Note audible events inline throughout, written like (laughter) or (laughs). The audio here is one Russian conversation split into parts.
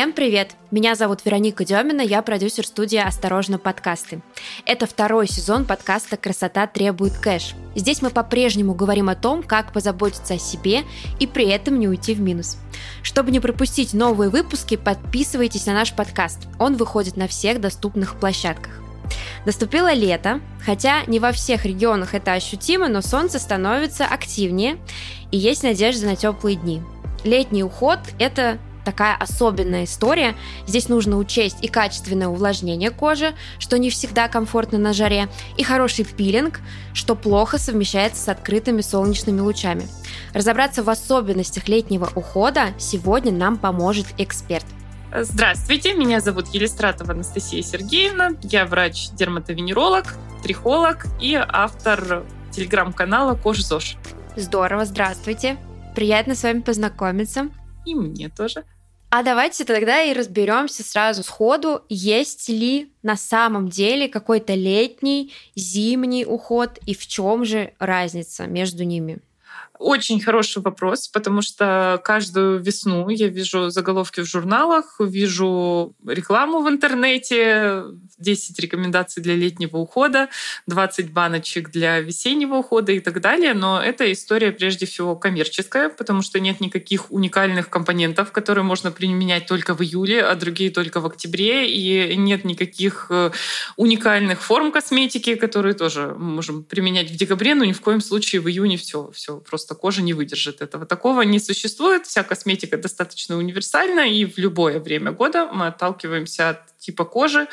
Всем привет! Меня зовут Вероника Демина, я продюсер студии «Осторожно, подкасты». Это второй сезон подкаста «Красота требует кэш». Здесь мы по-прежнему говорим о том, как позаботиться о себе и при этом не уйти в минус. Чтобы не пропустить новые выпуски, подписывайтесь на наш подкаст. Он выходит на всех доступных площадках. Наступило лето, хотя не во всех регионах это ощутимо, но солнце становится активнее и есть надежда на теплые дни. Летний уход – это такая особенная история. Здесь нужно учесть и качественное увлажнение кожи, что не всегда комфортно на жаре, и хороший пилинг, что плохо совмещается с открытыми солнечными лучами. Разобраться в особенностях летнего ухода сегодня нам поможет эксперт. Здравствуйте, меня зовут Елистратова Анастасия Сергеевна. Я врач-дерматовенеролог, трихолог и автор телеграм-канала Кожа ЗОЖ. Здорово, здравствуйте. Приятно с вами познакомиться. И мне тоже. А давайте тогда и разберемся сразу сходу, есть ли на самом деле какой-то летний, зимний уход и в чем же разница между ними. Очень хороший вопрос, потому что каждую весну я вижу заголовки в журналах, вижу рекламу в интернете, 10 рекомендаций для летнего ухода, 20 баночек для весеннего ухода и так далее. Но эта история прежде всего коммерческая, потому что нет никаких уникальных компонентов, которые можно применять только в июле, а другие только в октябре. И нет никаких э, уникальных форм косметики, которые тоже можем применять в декабре, но ни в коем случае в июне все, все просто просто кожа не выдержит этого. Такого не существует. Вся косметика достаточно универсальна, и в любое время года мы отталкиваемся от типа кожи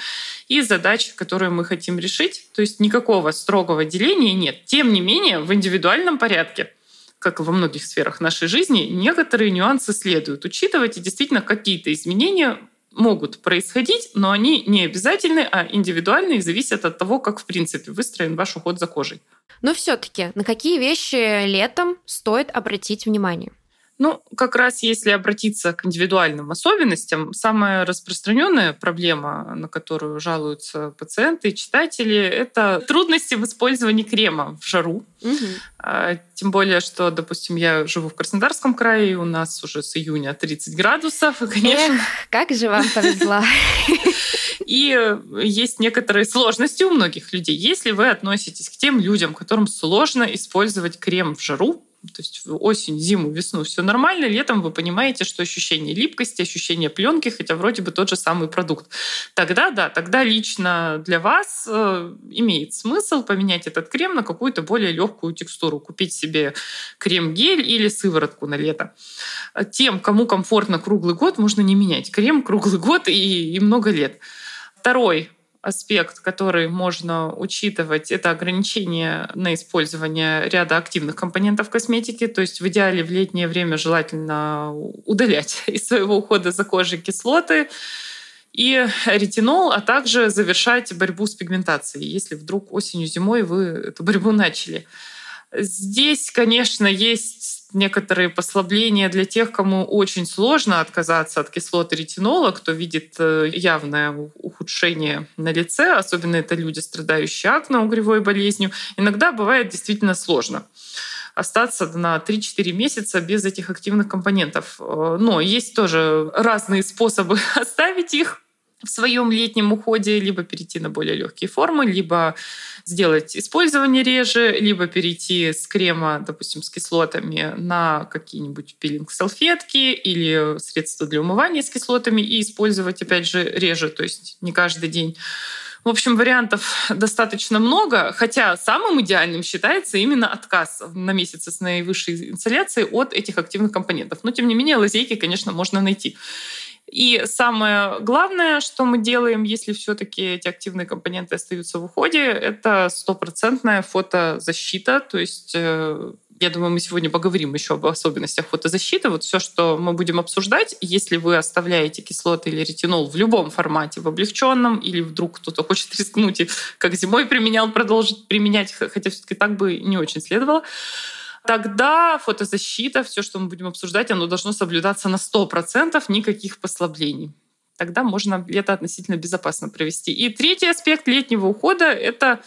и задач, которые мы хотим решить. То есть никакого строгого деления нет. Тем не менее, в индивидуальном порядке как и во многих сферах нашей жизни, некоторые нюансы следует учитывать, и действительно какие-то изменения могут происходить, но они не обязательны, а индивидуальны и зависят от того, как в принципе выстроен ваш уход за кожей. Но все-таки на какие вещи летом стоит обратить внимание? Ну, как раз если обратиться к индивидуальным особенностям, самая распространенная проблема, на которую жалуются пациенты и читатели, это трудности в использовании крема в жару. Угу. Тем более, что, допустим, я живу в Краснодарском крае, и у нас уже с июня 30 градусов. И, конечно... Эх, как же вам повезло. (laughs) И есть некоторые сложности у многих людей. Если вы относитесь к тем людям, которым сложно использовать крем в жару, то есть осень, зиму, весну все нормально, летом вы понимаете, что ощущение липкости, ощущение пленки, хотя вроде бы тот же самый продукт. Тогда да, тогда лично для вас э, имеет смысл поменять этот крем на какую-то более легкую текстуру, купить себе крем-гель или сыворотку на лето. Тем, кому комфортно круглый год, можно не менять крем круглый год и, и много лет. Второй аспект, который можно учитывать, это ограничение на использование ряда активных компонентов косметики. То есть в идеале в летнее время желательно удалять (laughs) из своего ухода за кожей кислоты и ретинол, а также завершать борьбу с пигментацией, если вдруг осенью-зимой вы эту борьбу начали. Здесь, конечно, есть некоторые послабления для тех, кому очень сложно отказаться от кислоты ретинола, кто видит э, явное ухудшение на лице, особенно это люди, страдающие акне-угревой болезнью. Иногда бывает действительно сложно остаться на 3-4 месяца без этих активных компонентов. Э, но есть тоже разные способы (laughs) оставить их в своем летнем уходе, либо перейти на более легкие формы, либо сделать использование реже, либо перейти с крема, допустим, с кислотами на какие-нибудь пилинг-салфетки или средства для умывания с кислотами и использовать, опять же, реже, то есть не каждый день. В общем, вариантов достаточно много, хотя самым идеальным считается именно отказ на месяц с наивысшей инсоляцией от этих активных компонентов. Но, тем не менее, лазейки, конечно, можно найти. И самое главное, что мы делаем, если все-таки эти активные компоненты остаются в уходе, это стопроцентная фотозащита. То есть э, я думаю, мы сегодня поговорим еще об особенностях фотозащиты. Вот все, что мы будем обсуждать, если вы оставляете кислоты или ретинол в любом формате, в облегченном, или вдруг кто-то хочет рискнуть и как зимой применял, продолжить применять, хотя все-таки так бы не очень следовало, тогда фотозащита, все, что мы будем обсуждать, оно должно соблюдаться на 100%, никаких послаблений. Тогда можно лето относительно безопасно провести. И третий аспект летнего ухода — это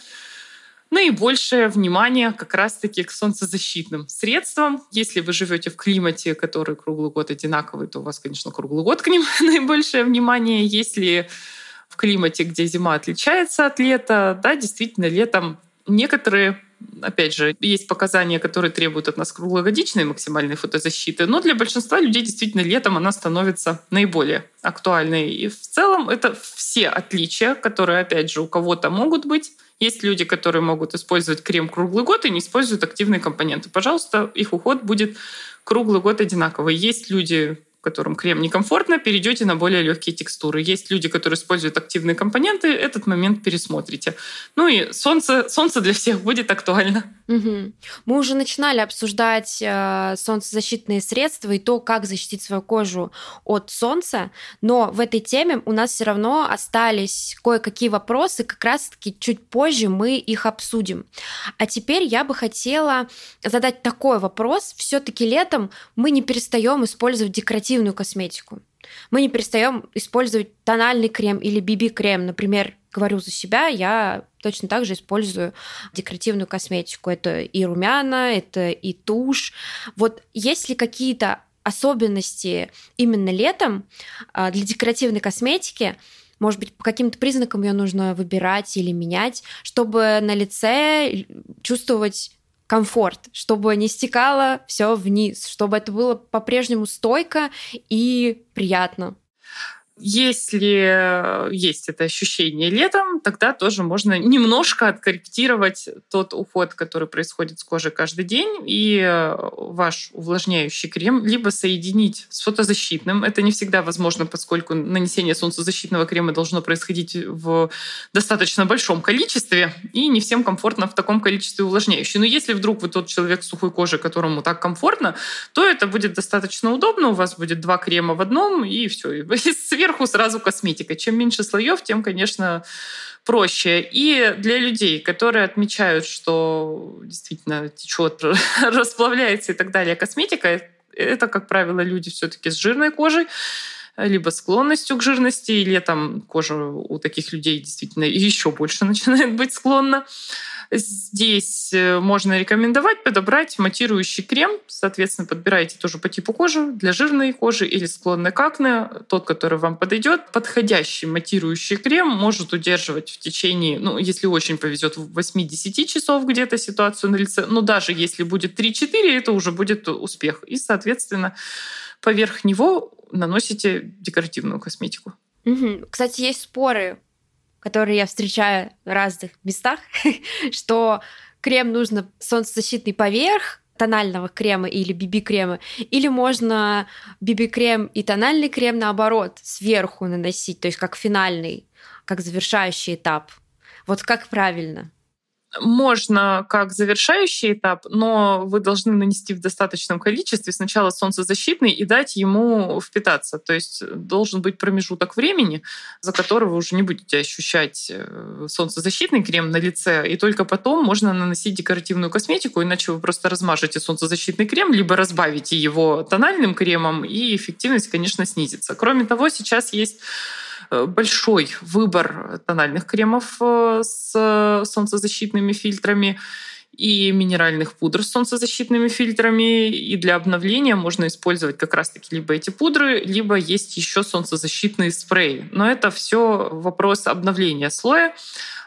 наибольшее внимание как раз-таки к солнцезащитным средствам. Если вы живете в климате, который круглый год одинаковый, то у вас, конечно, круглый год к ним (laughs) наибольшее внимание. Если в климате, где зима отличается от лета, да, действительно, летом некоторые опять же, есть показания, которые требуют от нас круглогодичной максимальной фотозащиты, но для большинства людей действительно летом она становится наиболее актуальной. И в целом это все отличия, которые, опять же, у кого-то могут быть. Есть люди, которые могут использовать крем круглый год и не используют активные компоненты. Пожалуйста, их уход будет круглый год одинаковый. Есть люди, которым крем некомфортно, перейдете на более легкие текстуры. Есть люди, которые используют активные компоненты, этот момент пересмотрите. Ну и солнце, солнце для всех будет актуально. Угу. Мы уже начинали обсуждать э, солнцезащитные средства и то, как защитить свою кожу от солнца, но в этой теме у нас все равно остались кое-какие вопросы, как раз-таки чуть позже мы их обсудим. А теперь я бы хотела задать такой вопрос. Все-таки летом мы не перестаем использовать декоративную косметику. Мы не перестаем использовать тональный крем или BB-крем. Например, говорю за себя, я точно так же использую декоративную косметику. Это и румяна, это и тушь. Вот есть ли какие-то особенности именно летом а, для декоративной косметики, может быть, по каким-то признакам ее нужно выбирать или менять, чтобы на лице чувствовать комфорт, чтобы не стекало все вниз, чтобы это было по-прежнему стойко и приятно. Если есть это ощущение летом, тогда тоже можно немножко откорректировать тот уход, который происходит с кожей каждый день, и э, ваш увлажняющий крем либо соединить с фотозащитным. Это не всегда возможно, поскольку нанесение солнцезащитного крема должно происходить в достаточно большом количестве, и не всем комфортно в таком количестве увлажняющий. Но если вдруг вы тот человек с сухой кожей, которому так комфортно, то это будет достаточно удобно. У вас будет два крема в одном, и все. (laughs) И сверху сверху сразу косметика. Чем меньше слоев, тем, конечно, проще. И для людей, которые отмечают, что действительно течет, (laughs) расплавляется и так далее, косметика, это, как правило, люди все-таки с жирной кожей, либо склонностью к жирности, или там кожа у таких людей действительно еще больше (laughs) начинает быть склонна. Здесь э, можно рекомендовать подобрать матирующий крем. Соответственно, подбирайте тоже по типу кожи. Для жирной кожи или склонной к акне, тот, который вам подойдет. Подходящий матирующий крем может удерживать в течение, ну, если очень повезет, 8-10 часов где-то ситуацию на лице. Но даже если будет 3-4, это уже будет успех. И, соответственно, поверх него наносите декоративную косметику. Кстати, есть споры которые я встречаю в разных местах, (laughs) что крем нужно солнцезащитный поверх тонального крема или BB-крема, или можно BB-крем и тональный крем наоборот сверху наносить, то есть как финальный, как завершающий этап. Вот как правильно? Можно как завершающий этап, но вы должны нанести в достаточном количестве сначала солнцезащитный и дать ему впитаться. То есть должен быть промежуток времени, за который вы уже не будете ощущать э, солнцезащитный крем на лице, и только потом можно наносить декоративную косметику, иначе вы просто размажете солнцезащитный крем, либо разбавите его тональным кремом, и эффективность, конечно, снизится. Кроме того, сейчас есть Э, большой выбор тональных кремов э, с солнцезащитными фильтрами и минеральных пудр с солнцезащитными фильтрами. И для обновления можно использовать как раз-таки либо эти пудры, либо есть еще солнцезащитные спреи. Но это все вопрос обновления слоя.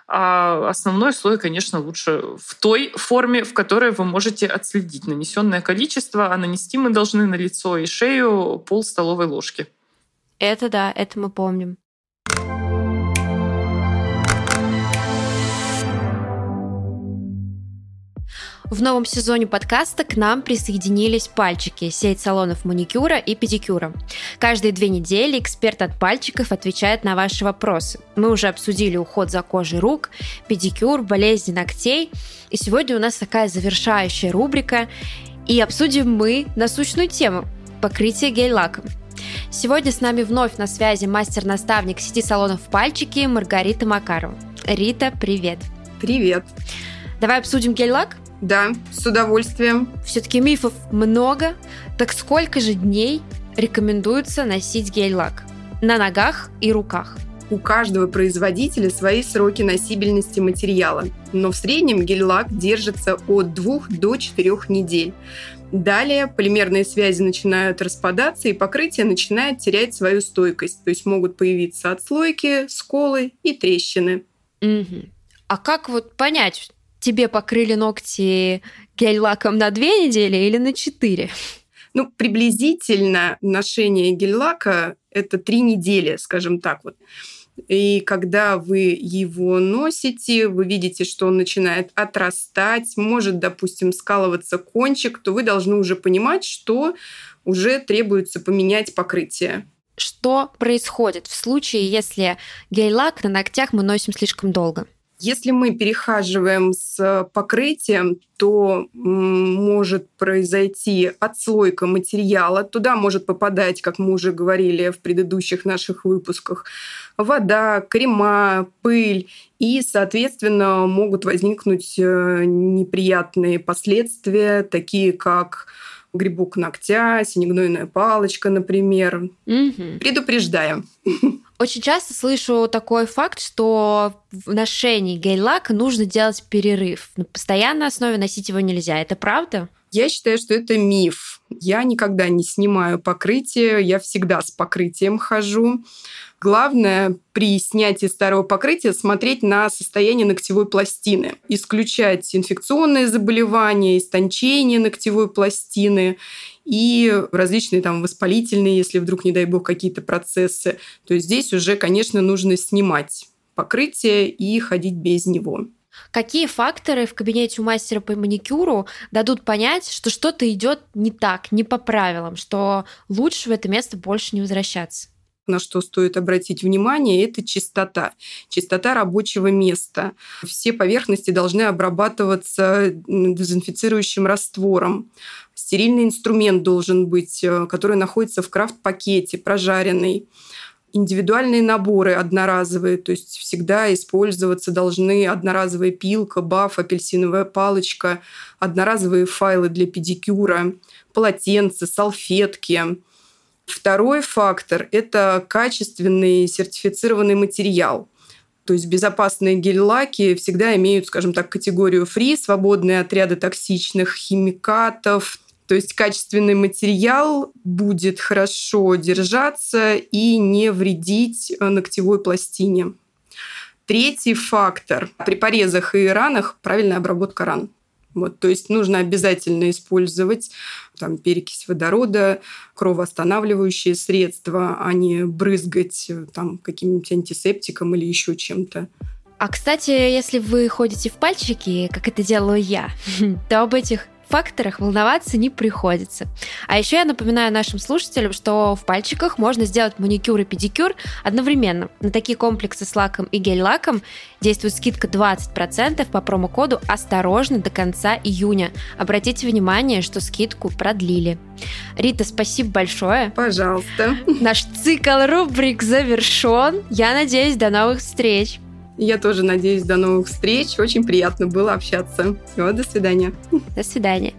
А основной слой, конечно, лучше в той форме, в которой вы можете отследить нанесенное количество, а нанести мы должны на лицо и шею пол столовой ложки. Это да, это мы помним. В новом сезоне подкаста к нам присоединились пальчики, сеть салонов маникюра и педикюра. Каждые две недели эксперт от пальчиков отвечает на ваши вопросы. Мы уже обсудили уход за кожей рук, педикюр, болезни ногтей. И сегодня у нас такая завершающая рубрика. И обсудим мы насущную тему – покрытие гель-лаком. Сегодня с нами вновь на связи мастер-наставник сети салонов «Пальчики» Маргарита Макарова. Рита, привет. Привет. Давай обсудим гель-лак? Да, с удовольствием. Все-таки мифов много. Так сколько же дней рекомендуется носить гель-лак? На ногах и руках. У каждого производителя свои сроки носибельности материала, но в среднем гель-лак держится от 2 до 4 недель. Далее полимерные связи начинают распадаться, и покрытие начинает терять свою стойкость. То есть могут появиться отслойки, сколы и трещины. Угу. А как вот понять, тебе покрыли ногти гель-лаком на две недели или на четыре? Ну, приблизительно ношение гель-лака – это три недели, скажем так вот. И когда вы его носите, вы видите, что он начинает отрастать, может, допустим, скалываться кончик, то вы должны уже понимать, что уже требуется поменять покрытие. Что происходит в случае, если гель-лак на ногтях мы носим слишком долго? Если мы перехаживаем с покрытием, то может произойти отслойка материала. Туда может попадать, как мы уже говорили в предыдущих наших выпусках, вода, крема, пыль. И, соответственно, могут возникнуть э, неприятные последствия, такие как грибок ногтя, синегнойная палочка, например. Угу. Предупреждаем. Очень часто слышу такой факт, что в ношении гель-лака нужно делать перерыв. На постоянной основе носить его нельзя. Это правда? Я считаю, что это миф. Я никогда не снимаю покрытие, я всегда с покрытием хожу. Главное при снятии старого покрытия смотреть на состояние ногтевой пластины, исключать инфекционные заболевания, истончение ногтевой пластины и различные там воспалительные, если вдруг, не дай бог, какие-то процессы. То есть здесь уже, конечно, нужно снимать покрытие и ходить без него. Какие факторы в кабинете у мастера по маникюру дадут понять, что что-то идет не так, не по правилам, что лучше в это место больше не возвращаться? на что стоит обратить внимание, это чистота. Чистота рабочего места. Все поверхности должны обрабатываться дезинфицирующим раствором. Стерильный инструмент должен быть, э, который находится в крафт-пакете, прожаренный индивидуальные наборы одноразовые, то есть всегда использоваться должны одноразовая пилка, баф, апельсиновая палочка, одноразовые файлы для педикюра, полотенца, салфетки. Второй фактор – это качественный сертифицированный материал. То есть безопасные гель-лаки всегда имеют, скажем так, категорию фри, свободные отряды токсичных химикатов. То есть качественный материал будет хорошо держаться и не вредить ногтевой пластине. Третий фактор. При порезах и ранах правильная обработка ран. Вот, то есть нужно обязательно использовать там, перекись водорода, кровоостанавливающие средства, а не брызгать там, каким-нибудь антисептиком или еще чем-то. А, кстати, если вы ходите в пальчики, как это делаю я, (laughs) то об этих факторах волноваться не приходится. А еще я напоминаю нашим слушателям, что в пальчиках можно сделать маникюр и педикюр одновременно. На такие комплексы с лаком и гель-лаком действует скидка 20% по промокоду «Осторожно» до конца июня. Обратите внимание, что скидку продлили. Рита, спасибо большое. Пожалуйста. Наш цикл рубрик завершен. Я надеюсь, до новых встреч. Я тоже надеюсь, до новых встреч. Очень приятно было общаться. Всего, до свидания. До свидания.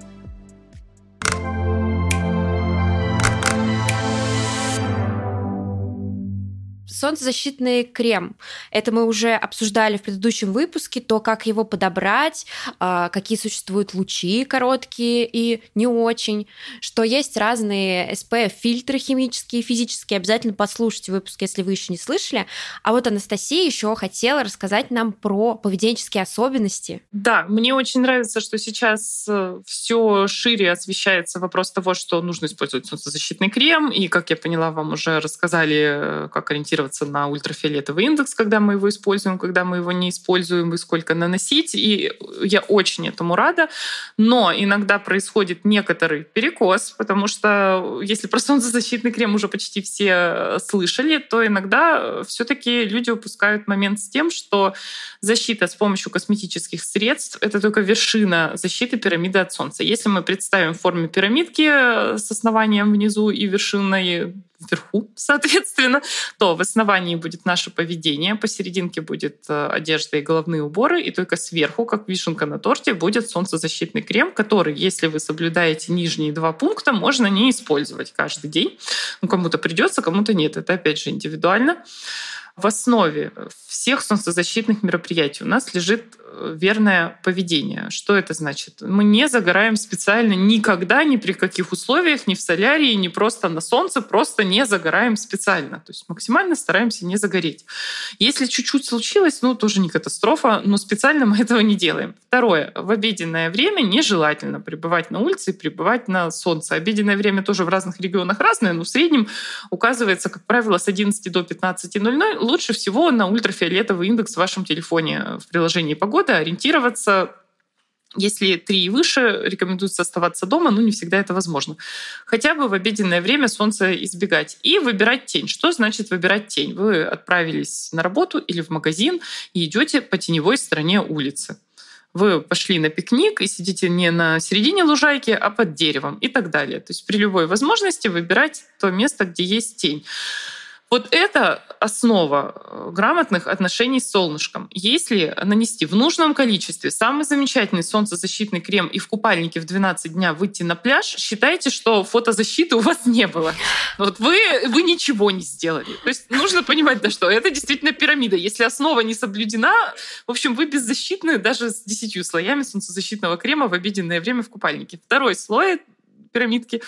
Солнцезащитный крем. Это мы уже обсуждали в предыдущем выпуске, то, как его подобрать, а, какие существуют лучи короткие и не очень, что есть разные SPF-фильтры химические физические. Обязательно послушайте выпуск, если вы еще не слышали. А вот Анастасия еще хотела рассказать нам про поведенческие особенности. Да, мне очень нравится, что сейчас э, все шире освещается вопрос того, что нужно использовать солнцезащитный крем. И, как я поняла, вам уже рассказали, э, как ориентироваться ориентироваться на ультрафиолетовый индекс, когда мы его используем, когда мы его не используем, и сколько наносить. И я очень этому рада. Но иногда происходит некоторый перекос, потому что если про солнцезащитный крем уже почти все слышали, то иногда все-таки люди упускают момент с тем, что защита с помощью косметических средств — это только вершина защиты пирамиды от солнца. Если мы представим в форме пирамидки с основанием внизу и вершиной вверху, (laughs) соответственно, то в основании будет наше поведение, посерединке будет э, одежда и головные уборы, и только сверху, как вишенка на торте, будет солнцезащитный крем, который, если вы соблюдаете нижние два пункта, можно не использовать каждый день. Ну, кому-то придется, кому-то нет. Это, опять же, индивидуально. В основе всех солнцезащитных мероприятий у нас лежит э, верное поведение. Что это значит? Мы не загораем специально никогда, ни при каких условиях, ни в солярии, ни просто на солнце, просто не загораем специально. То есть максимально стараемся не загореть. Если чуть-чуть случилось, ну, тоже не катастрофа, но специально мы (laughs) этого не делаем. Второе. В обеденное время нежелательно пребывать на улице и пребывать на солнце. Обеденное время тоже в разных регионах разное, но в среднем указывается, как правило, с 11 до 15.00 лучше всего на ультрафиолетовый индекс в вашем телефоне в приложении «Погода» ориентироваться если три и выше, рекомендуется оставаться дома, но не всегда это возможно. Хотя бы в обеденное время солнца избегать. И выбирать тень. Что значит выбирать тень? Вы отправились на работу или в магазин и идете по теневой стороне улицы. Вы пошли на пикник и сидите не на середине лужайки, а под деревом и так далее. То есть при любой возможности выбирать то место, где есть тень. Вот это основа э, грамотных отношений с солнышком. Если нанести в нужном количестве самый замечательный солнцезащитный крем и в купальнике в 12 дня выйти на пляж, считайте, что фотозащиты у вас не было. Вот вы, вы ничего не сделали. То есть нужно понимать, да что это действительно пирамида. Если основа не соблюдена, в общем, вы беззащитны даже с 10 слоями солнцезащитного крема в обеденное время в купальнике. Второй слой пирамидки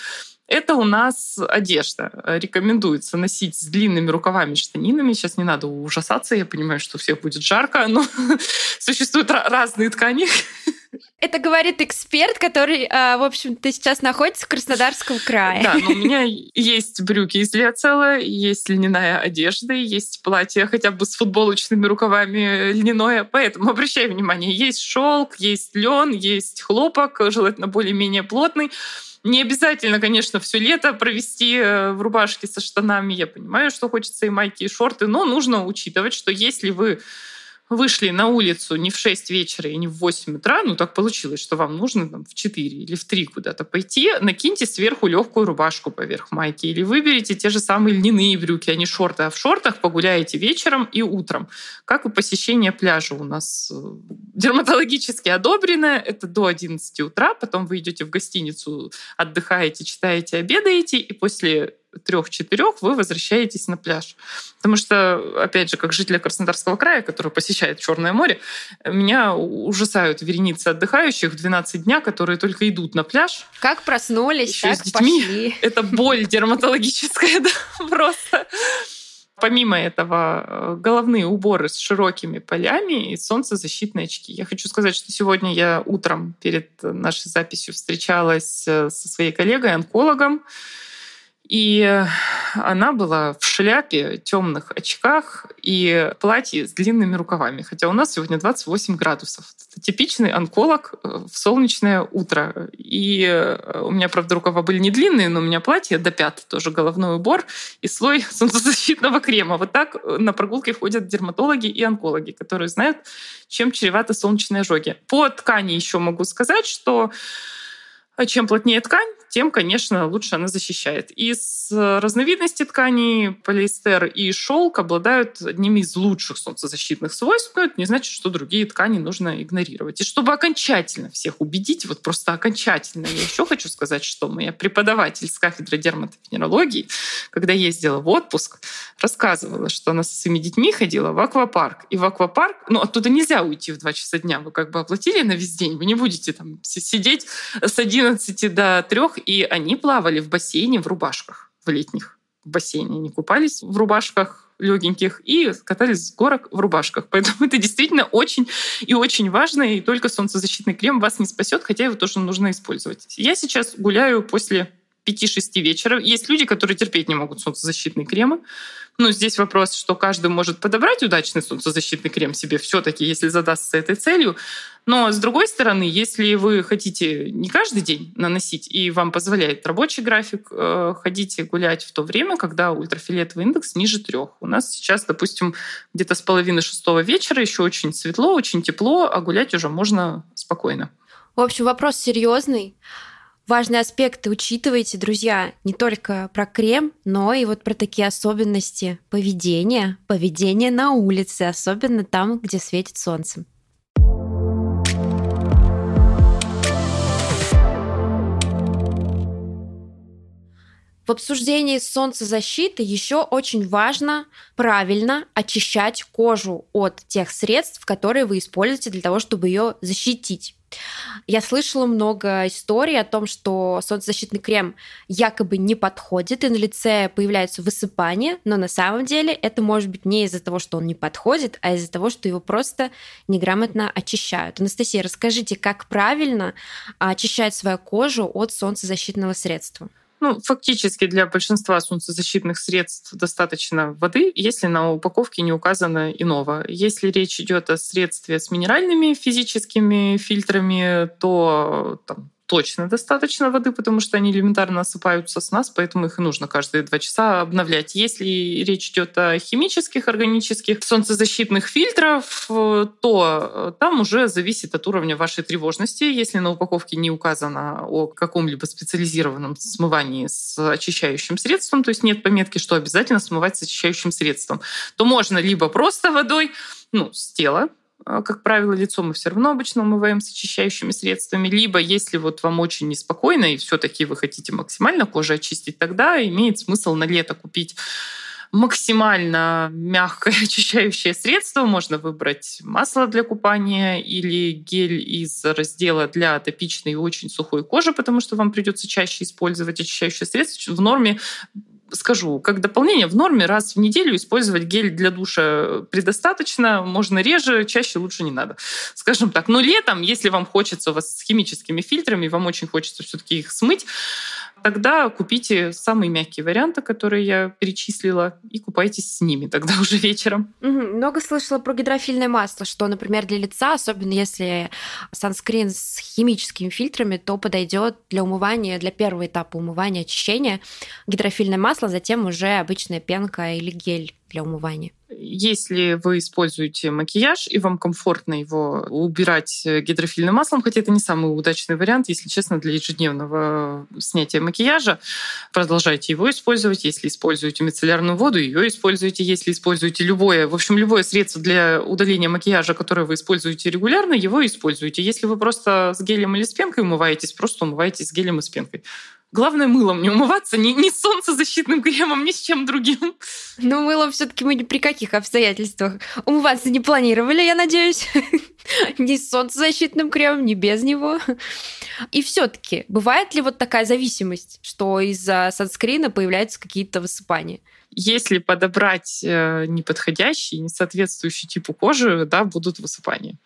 это у нас одежда. Рекомендуется носить с длинными рукавами штанинами. Сейчас не надо ужасаться, я понимаю, что всех будет жарко, но (laughs) существуют разные ткани. Это говорит эксперт, который, а, в общем-то, сейчас находится в Краснодарском крае. Да, но у меня есть брюки из лиоцела, есть льняная одежда, есть платье хотя бы с футболочными рукавами льняное. Поэтому обращай внимание, есть шелк, есть лен, есть хлопок, желательно более-менее плотный. Не обязательно, конечно, все лето провести э, в рубашке со штанами. Я понимаю, что хочется и майки, и шорты, но нужно учитывать, что если вы вышли на улицу не в 6 вечера и не в 8 утра, ну так получилось, что вам нужно там, в 4 или в 3 куда-то пойти, накиньте сверху легкую рубашку поверх майки или выберите те же самые льняные брюки, а не шорты, а в шортах погуляете вечером и утром. Как и посещение пляжа у нас э, дерматологически одобрено, это до 11 утра, потом вы идете в гостиницу, отдыхаете, читаете, обедаете, и после трех-четырех вы возвращаетесь на пляж. Потому что, опять же, как жителя Краснодарского края, который посещает Черное море, меня ужасают вереницы отдыхающих в 12 дня, которые только идут на пляж. Как проснулись, Еще так с детьми. пошли. (laughs) Это боль дерматологическая, (laughs) да, просто. Помимо этого, э, головные уборы с широкими полями и солнцезащитные очки. Я хочу сказать, что сегодня я утром перед нашей записью встречалась э, со своей коллегой-онкологом, и она была в шляпе, темных очках и платье с длинными рукавами. Хотя у нас сегодня 28 градусов. Это типичный онколог э, в солнечное утро. И э, у меня, правда, рукава были не длинные, но у меня платье до пят, тоже головной убор и слой (laughs) солнцезащитного крема. Вот так э, на прогулке ходят дерматологи и онкологи, которые знают, чем чреваты солнечные ожоги. По ткани еще могу сказать, что чем плотнее ткань, тем, конечно, лучше она защищает. Из э, разновидностей тканей полиэстер и шелк обладают одними из лучших солнцезащитных свойств, но это не значит, что другие ткани нужно игнорировать. И чтобы окончательно всех убедить, вот просто окончательно, я еще хочу сказать, что моя преподаватель с кафедры дерматовенерологии, когда ездила в отпуск, рассказывала, что она со своими детьми ходила в аквапарк. И в аквапарк, ну, оттуда нельзя уйти в 2 часа дня, вы как бы оплатили на весь день, вы не будете там сидеть с 11 до 3 и они плавали в бассейне в рубашках, в летних в бассейне. Они купались в рубашках легеньких и катались с горок в рубашках. (laughs) Поэтому это действительно очень и очень важно, и только солнцезащитный крем вас не спасет, хотя его тоже нужно использовать. Я сейчас гуляю после 5-6 вечера. Есть люди, которые терпеть не могут солнцезащитные кремы. Ну, здесь вопрос, что каждый может подобрать удачный солнцезащитный крем себе все-таки, если задастся этой целью. Но, с другой стороны, если вы хотите не каждый день наносить, и вам позволяет рабочий график, э, ходите гулять в то время, когда ультрафиолетовый индекс ниже трех. У нас сейчас, допустим, где-то с половины шестого вечера еще очень светло, очень тепло, а гулять уже можно спокойно. В общем, вопрос серьезный важные аспекты учитывайте, друзья, не только про крем, но и вот про такие особенности поведения, поведения на улице, особенно там, где светит солнце. В обсуждении солнцезащиты еще очень важно правильно очищать кожу от тех средств, которые вы используете для того, чтобы ее защитить. Я слышала много историй о том, что солнцезащитный крем якобы не подходит, и на лице появляются высыпания, но на самом деле это может быть не из-за того, что он не подходит, а из-за того, что его просто неграмотно очищают. Анастасия, расскажите, как правильно очищать свою кожу от солнцезащитного средства? Ну, фактически для большинства солнцезащитных средств достаточно воды, если на упаковке не указано иного. Если речь идет о средстве с минеральными физическими фильтрами, то там, точно достаточно воды, потому что они элементарно осыпаются с нас, поэтому их нужно каждые два часа обновлять. Если речь идет о химических, органических, солнцезащитных фильтров, то там уже зависит от уровня вашей тревожности. Если на упаковке не указано о каком-либо специализированном смывании с очищающим средством, то есть нет пометки, что обязательно смывать с очищающим средством, то можно либо просто водой, ну, с тела, как правило, лицо мы все равно обычно умываем с очищающими средствами. Либо, если вот вам очень неспокойно и все-таки вы хотите максимально кожу очистить, тогда имеет смысл на лето купить максимально мягкое (laughs) очищающее средство. Можно выбрать масло для купания или гель из раздела для атопичной и очень сухой кожи, потому что вам придется чаще использовать очищающее средство. В норме скажу, как дополнение в норме раз в неделю использовать гель для душа предостаточно, можно реже, чаще лучше не надо. Скажем так. Но летом, если вам хочется у вас с химическими фильтрами, вам очень хочется все-таки их смыть, тогда купите самые мягкие варианты, которые я перечислила, и купайтесь с ними тогда (laughs) уже вечером. Угу. Много слышала про гидрофильное масло, что, например, для лица, особенно если санскрин с химическими фильтрами, то подойдет для умывания, для первого этапа умывания, очищения гидрофильное масло, затем уже обычная пенка или гель для умывания. Если вы используете макияж и вам комфортно его убирать гидрофильным маслом, хотя это не самый удачный вариант, если честно, для ежедневного снятия макияжа, продолжайте его использовать. Если используете мицеллярную воду, ее используйте. Если используете любое, в общем, любое средство для удаления макияжа, которое вы используете регулярно, его используйте. Если вы просто с гелем или с пенкой умываетесь, просто умывайтесь с гелем и с пенкой. Главное мылом не умываться, ни, ни солнцезащитным кремом, ни с чем другим. Ну, мылом все таки мы ни при каких обстоятельствах умываться не планировали, я надеюсь. (laughs) ни с солнцезащитным кремом, ни без него. И все таки бывает ли вот такая зависимость, что из-за санскрина появляются какие-то высыпания? Если подобрать э, неподходящий, не соответствующий типу кожи, да, будут высыпания.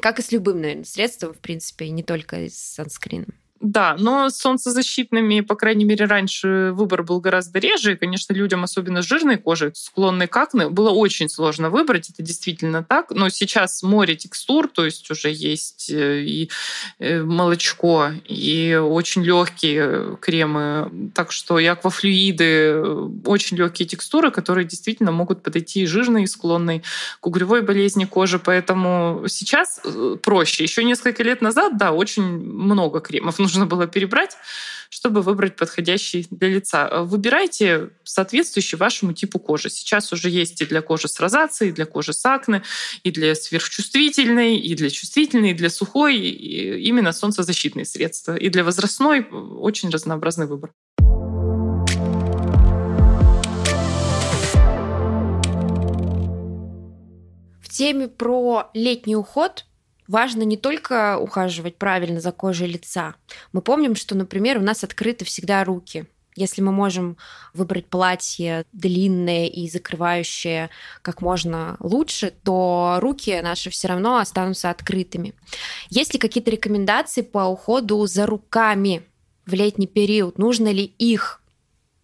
Как и с любым, наверное, средством, в принципе, не только с санскрином. Да, но с солнцезащитными, по крайней мере, раньше выбор был гораздо реже. И, конечно, людям, особенно с жирной кожей, склонной к акне, было очень сложно выбрать. Это действительно так. Но сейчас море текстур, то есть уже есть э, и э, молочко, и очень легкие кремы. Так что и аквафлюиды, э, очень легкие текстуры, которые действительно могут подойти и жирной, и склонной к угревой болезни кожи. Поэтому сейчас проще. Еще несколько лет назад, да, очень много кремов нужно было перебрать, чтобы выбрать подходящий для лица. Выбирайте соответствующий вашему типу кожи. Сейчас уже есть и для кожи с розацией, и для кожи с акне, и для сверхчувствительной, и для чувствительной, и для сухой, и именно солнцезащитные средства. И для возрастной очень разнообразный выбор. В теме про летний уход важно не только ухаживать правильно за кожей лица. Мы помним, что, например, у нас открыты всегда руки. Если мы можем выбрать платье длинное и закрывающее как можно лучше, то руки наши все равно останутся открытыми. Есть ли какие-то рекомендации по уходу за руками в летний период? Нужно ли их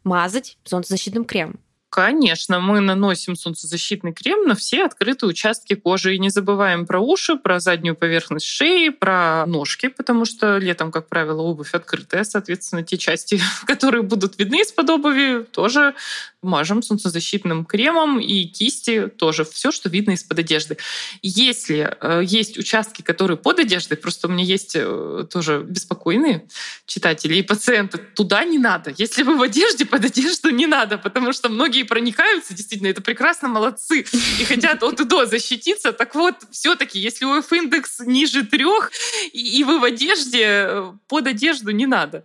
мазать солнцезащитным кремом? Конечно, мы наносим солнцезащитный крем на все открытые участки кожи. И не забываем про уши, про заднюю поверхность шеи, про ножки, потому что летом, как правило, обувь открытая. Соответственно, те части, (laughs) которые будут видны из-под обуви, тоже мажем солнцезащитным кремом и кисти тоже. Все, что видно из-под одежды. Если э, есть участки, которые под одеждой, просто у меня есть э, тоже беспокойные читатели и пациенты, туда не надо. Если вы в одежде, под одежду не надо, потому что многие многие проникаются, действительно, это прекрасно, молодцы, и хотят от и до защититься. Так вот, все-таки, если у F-индекс ниже трех, и вы в одежде, под одежду не надо.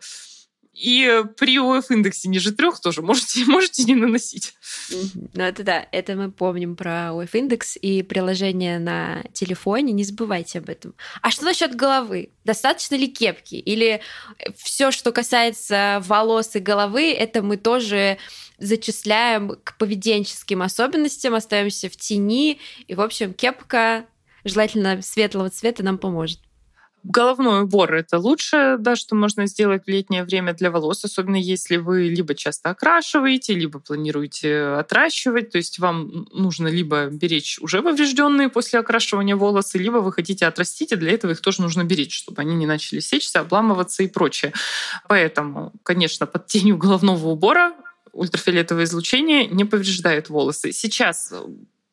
И при ОФ-индексе ниже трех тоже можете, (laughs) можете не наносить. Ну, это да, это мы помним про ОФ-индекс и приложение на телефоне, не забывайте об этом. А что насчет головы? Достаточно ли кепки? Или все, что касается волос и головы, это мы тоже зачисляем к поведенческим особенностям, остаемся в тени, и, в общем, кепка желательно светлого цвета нам поможет. Головной убор — это лучшее, да, что можно сделать в летнее время для волос, особенно если вы либо часто окрашиваете, либо планируете отращивать. То есть вам нужно либо беречь уже поврежденные после окрашивания волосы, либо вы хотите отрастить, и для этого их тоже нужно беречь, чтобы они не начали сечься, обламываться и прочее. Поэтому, конечно, под тенью головного убора ультрафиолетовое излучение не повреждает волосы. Сейчас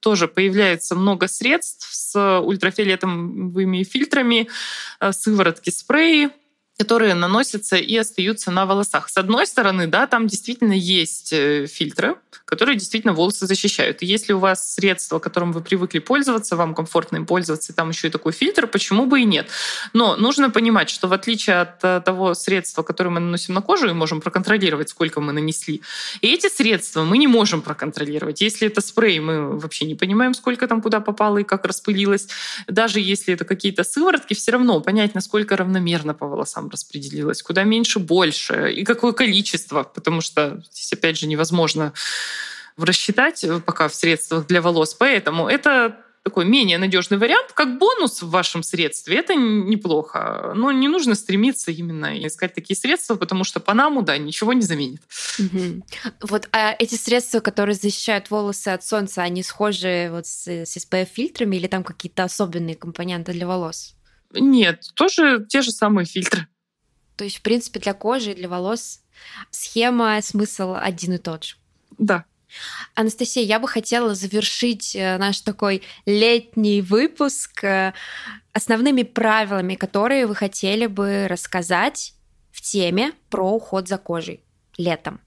тоже появляется много средств с ультрафиолетовыми фильтрами, э, сыворотки, спреи, которые наносятся и остаются на волосах. С одной стороны, да, там действительно есть э, фильтры, которые действительно волосы защищают. И если у вас средство, которым вы привыкли пользоваться, вам комфортно им пользоваться, и там еще и такой фильтр, почему бы и нет? Но нужно понимать, что в отличие от э, того средства, которое мы наносим на кожу, и можем проконтролировать, сколько мы нанесли, и эти средства мы не можем проконтролировать. Если это спрей, мы вообще не понимаем, сколько там куда попало и как распылилось. Даже если это какие-то сыворотки, все равно понять, насколько равномерно по волосам там распределилось, куда меньше больше, и какое количество, потому что здесь, опять же, невозможно рассчитать э, пока в средствах для волос. Поэтому это такой менее надежный вариант, как бонус в вашем средстве. Это неплохо. Но не нужно стремиться именно искать такие средства, потому что по наму, да, ничего не заменит. Угу. Вот а эти средства, которые защищают волосы от солнца, они схожи вот с, с SPF-фильтрами или там какие-то особенные компоненты для волос? Нет, тоже те же самые фильтры. То есть, в принципе, для кожи и для волос схема, смысл один и тот же. Да. Анастасия, я бы хотела завершить э, наш такой летний выпуск э, основными правилами, которые вы хотели бы рассказать в теме про уход за кожей летом.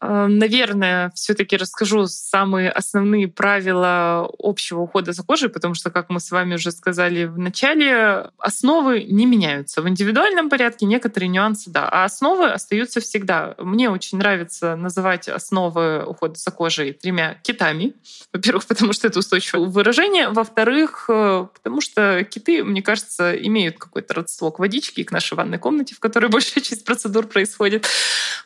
Э, наверное, все-таки расскажу самые основные правила общего ухода за кожей, потому что, как мы с вами уже сказали в начале, основы не меняются. В индивидуальном порядке некоторые нюансы, да, а основы остаются всегда. Мне очень нравится называть основы ухода за кожей тремя китами. Во-первых, (laughs) потому что это устойчивое выражение. Во-вторых, э, потому что киты, мне кажется, имеют какое-то родство к водичке и к нашей ванной комнате, в которой (laughs) большая часть процедур происходит.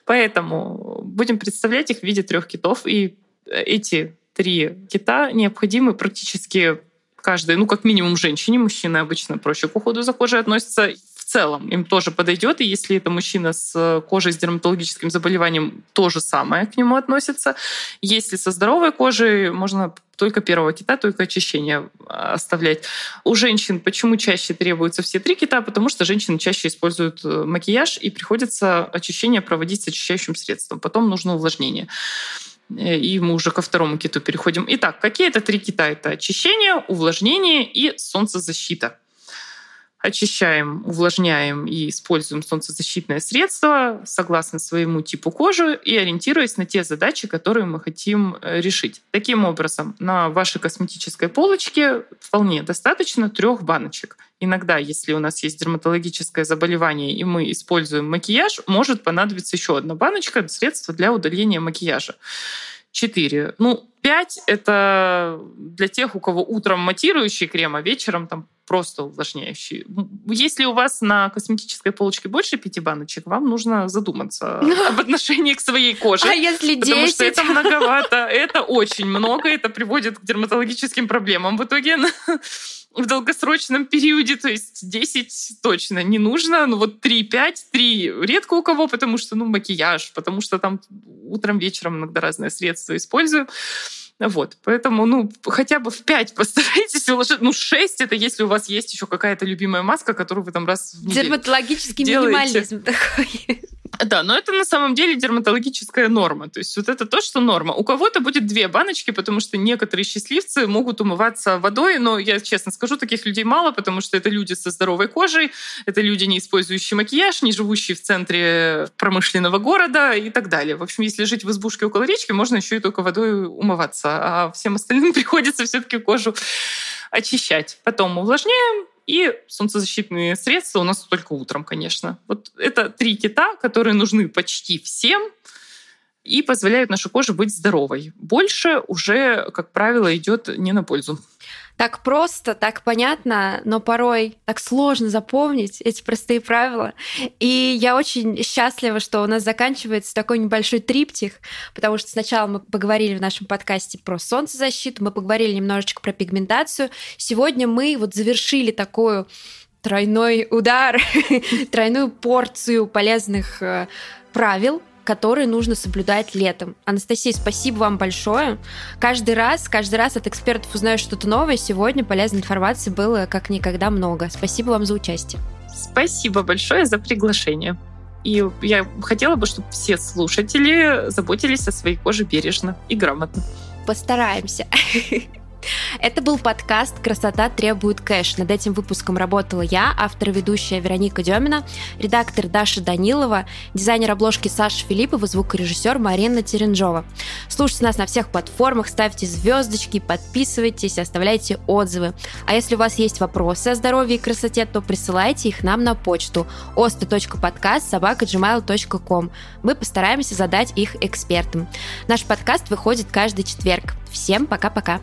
Поэтому будем представлять их в виде трех китов. И э, эти три кита необходимы практически каждой, ну, как минимум женщине, мужчины обычно проще к уходу за кожей относятся целом им тоже подойдет. И если это мужчина с э, кожей с дерматологическим заболеванием, то же самое к нему относится. Если со здоровой кожей, можно только первого кита, только очищение а, оставлять. У женщин почему чаще требуются все три кита? Потому что женщины чаще используют э, макияж, и приходится очищение проводить с очищающим средством. Потом нужно увлажнение. Э, и мы уже ко второму киту переходим. Итак, какие это три кита? Это очищение, увлажнение и солнцезащита очищаем, увлажняем и используем солнцезащитное средство согласно своему типу кожи и ориентируясь на те задачи, которые мы хотим э, решить. Таким образом, на вашей косметической полочке вполне достаточно трех баночек. Иногда, если у нас есть дерматологическое заболевание и мы используем макияж, может понадобиться еще одна баночка средства для удаления макияжа. 4. Ну, 5 — это для тех, у кого утром матирующий крем, а вечером там просто увлажняющий. Если у вас на косметической полочке больше пяти баночек, вам нужно задуматься (laughs) об отношении к своей коже. А если 10? Потому что это многовато. Это очень много. Это приводит к дерматологическим проблемам. В итоге в долгосрочном периоде, то есть 10 точно не нужно, ну вот 3-5, 3 редко у кого, потому что, ну, макияж, потому что там утром, вечером иногда разные средства используем. Вот, поэтому, ну, хотя бы в 5 (laughs) постарайтесь уложить. Ну, 6 это если у вас есть еще какая-то любимая маска, которую вы там раз в неделю Дерматологический делаете. минимализм такой. Да, но это на самом деле дерматологическая норма. То есть вот это то, что норма. У кого-то будет две баночки, потому что некоторые счастливцы могут умываться водой, но я честно скажу, таких людей мало, потому что это люди со здоровой кожей, это люди, не использующие макияж, не живущие в центре промышленного города и так далее. В общем, если жить в избушке около речки, можно еще и только водой умываться, а всем остальным (laughs) приходится все-таки кожу очищать. Потом увлажняем, и солнцезащитные средства у нас только утром, конечно. Вот это три кита, которые нужны почти всем и позволяют нашей коже быть здоровой. Больше уже, как правило, идет не на пользу. Так просто, так понятно, но порой так сложно запомнить эти простые правила. И я очень счастлива, что у нас заканчивается такой небольшой триптих, потому что сначала мы поговорили в нашем подкасте про солнцезащиту, мы поговорили немножечко про пигментацию. Сегодня мы вот завершили такую тройной удар, (laughs) тройную порцию полезных э, правил, которые нужно соблюдать летом. Анастасия, спасибо вам большое. Каждый раз, каждый раз от экспертов узнаешь что-то новое. Сегодня полезной информации было как никогда много. Спасибо вам за участие. Спасибо большое за приглашение. И я хотела бы, чтобы все слушатели заботились о своей коже бережно и грамотно. Постараемся. (laughs) Это был подкаст «Красота требует кэш». Над этим выпуском работала я, автор и ведущая Вероника Демина, редактор Даша Данилова, дизайнер обложки Саша Филиппова, звукорежиссер Марина Теренжова. Слушайте нас на всех платформах, ставьте звездочки, подписывайтесь, оставляйте отзывы. А если у вас есть вопросы о здоровье и красоте, то присылайте их нам на почту osta.podcast.gmail.com. Мы постараемся задать их экспертам. Наш подкаст выходит каждый четверг. Всем пока-пока.